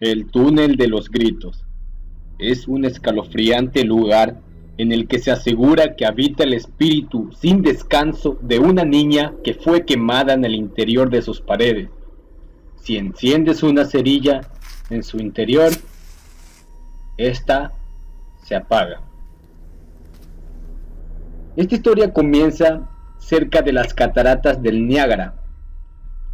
El túnel de los gritos es un escalofriante lugar en el que se asegura que habita el espíritu sin descanso de una niña que fue quemada en el interior de sus paredes. Si enciendes una cerilla en su interior, esta se apaga. Esta historia comienza cerca de las cataratas del Niágara.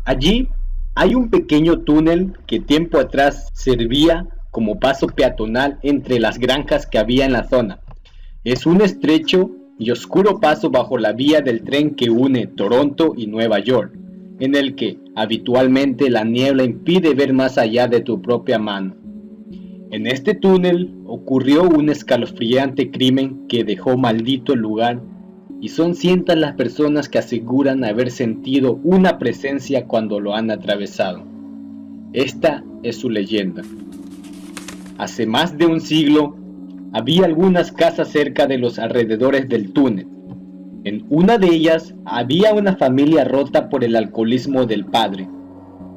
Allí hay un pequeño túnel que tiempo atrás servía como paso peatonal entre las granjas que había en la zona. Es un estrecho y oscuro paso bajo la vía del tren que une Toronto y Nueva York, en el que habitualmente la niebla impide ver más allá de tu propia mano. En este túnel ocurrió un escalofriante crimen que dejó maldito el lugar y son cientos las personas que aseguran haber sentido una presencia cuando lo han atravesado. Esta es su leyenda. Hace más de un siglo, había algunas casas cerca de los alrededores del túnel. En una de ellas había una familia rota por el alcoholismo del padre,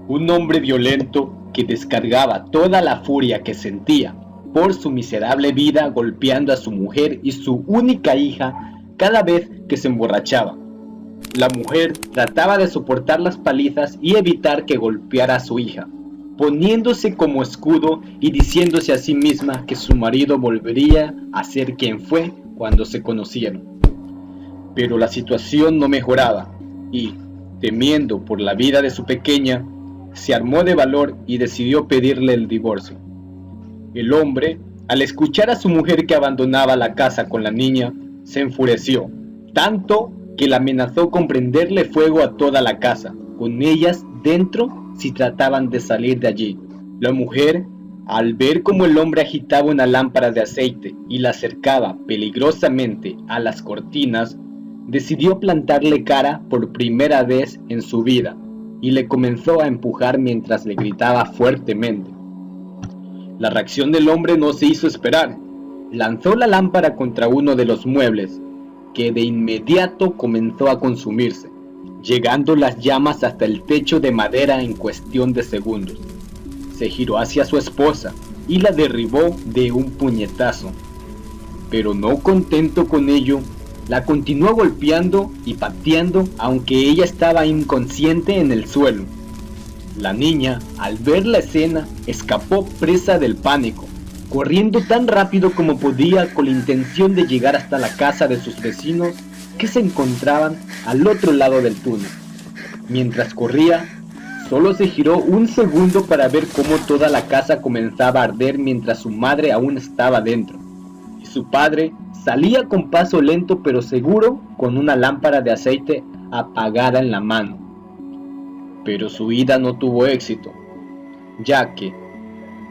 un hombre violento que descargaba toda la furia que sentía por su miserable vida golpeando a su mujer y su única hija cada vez que se emborrachaba. La mujer trataba de soportar las palizas y evitar que golpeara a su hija, poniéndose como escudo y diciéndose a sí misma que su marido volvería a ser quien fue cuando se conocieron. Pero la situación no mejoraba y, temiendo por la vida de su pequeña, se armó de valor y decidió pedirle el divorcio. El hombre, al escuchar a su mujer que abandonaba la casa con la niña, se enfureció, tanto que la amenazó con prenderle fuego a toda la casa, con ellas dentro si trataban de salir de allí. La mujer, al ver cómo el hombre agitaba una lámpara de aceite y la acercaba peligrosamente a las cortinas, decidió plantarle cara por primera vez en su vida y le comenzó a empujar mientras le gritaba fuertemente. La reacción del hombre no se hizo esperar lanzó la lámpara contra uno de los muebles, que de inmediato comenzó a consumirse, llegando las llamas hasta el techo de madera en cuestión de segundos. Se giró hacia su esposa y la derribó de un puñetazo. Pero no contento con ello, la continuó golpeando y pateando aunque ella estaba inconsciente en el suelo. La niña, al ver la escena, escapó presa del pánico corriendo tan rápido como podía con la intención de llegar hasta la casa de sus vecinos que se encontraban al otro lado del túnel. Mientras corría, solo se giró un segundo para ver cómo toda la casa comenzaba a arder mientras su madre aún estaba dentro, y su padre salía con paso lento pero seguro con una lámpara de aceite apagada en la mano. Pero su ida no tuvo éxito, ya que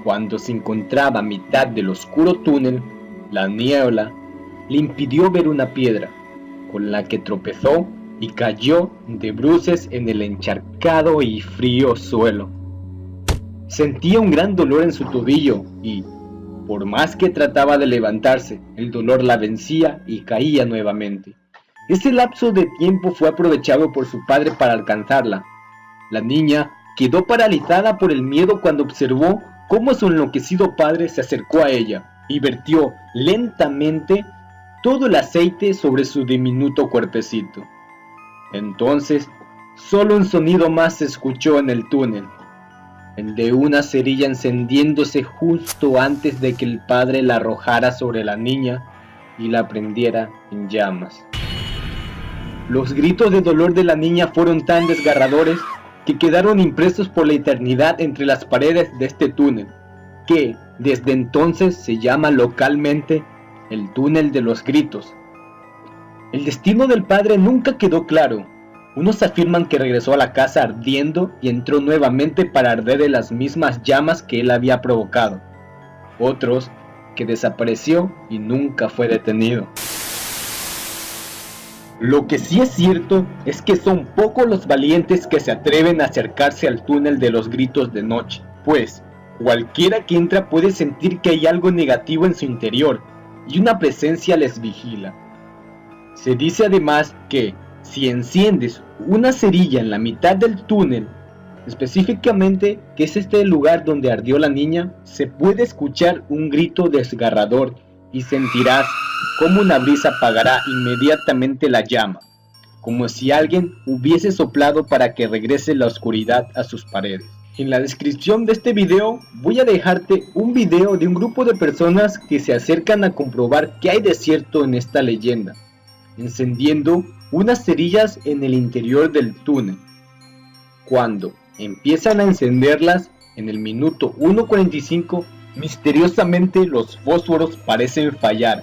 cuando se encontraba a mitad del oscuro túnel, la niebla le impidió ver una piedra, con la que tropezó y cayó de bruces en el encharcado y frío suelo. Sentía un gran dolor en su tobillo y, por más que trataba de levantarse, el dolor la vencía y caía nuevamente. Ese lapso de tiempo fue aprovechado por su padre para alcanzarla. La niña quedó paralizada por el miedo cuando observó cómo su enloquecido padre se acercó a ella y vertió lentamente todo el aceite sobre su diminuto cuerpecito. Entonces, solo un sonido más se escuchó en el túnel, el de una cerilla encendiéndose justo antes de que el padre la arrojara sobre la niña y la prendiera en llamas. Los gritos de dolor de la niña fueron tan desgarradores que quedaron impresos por la eternidad entre las paredes de este túnel, que desde entonces se llama localmente el túnel de los gritos. El destino del padre nunca quedó claro. Unos afirman que regresó a la casa ardiendo y entró nuevamente para arder en las mismas llamas que él había provocado. Otros que desapareció y nunca fue detenido. Lo que sí es cierto es que son pocos los valientes que se atreven a acercarse al túnel de los gritos de noche, pues cualquiera que entra puede sentir que hay algo negativo en su interior y una presencia les vigila. Se dice además que si enciendes una cerilla en la mitad del túnel, específicamente que es este el lugar donde ardió la niña, se puede escuchar un grito desgarrador y sentirás como una brisa apagará inmediatamente la llama, como si alguien hubiese soplado para que regrese la oscuridad a sus paredes. En la descripción de este video voy a dejarte un video de un grupo de personas que se acercan a comprobar que hay desierto en esta leyenda, encendiendo unas cerillas en el interior del túnel. Cuando empiezan a encenderlas, en el minuto 1.45, misteriosamente los fósforos parecen fallar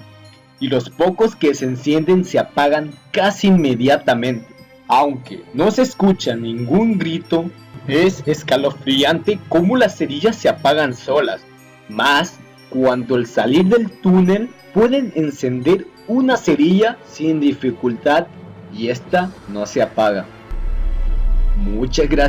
y los pocos que se encienden se apagan casi inmediatamente. Aunque no se escucha ningún grito es escalofriante cómo las cerillas se apagan solas, más cuando al salir del túnel pueden encender una cerilla sin dificultad y esta no se apaga. Muchas gracias.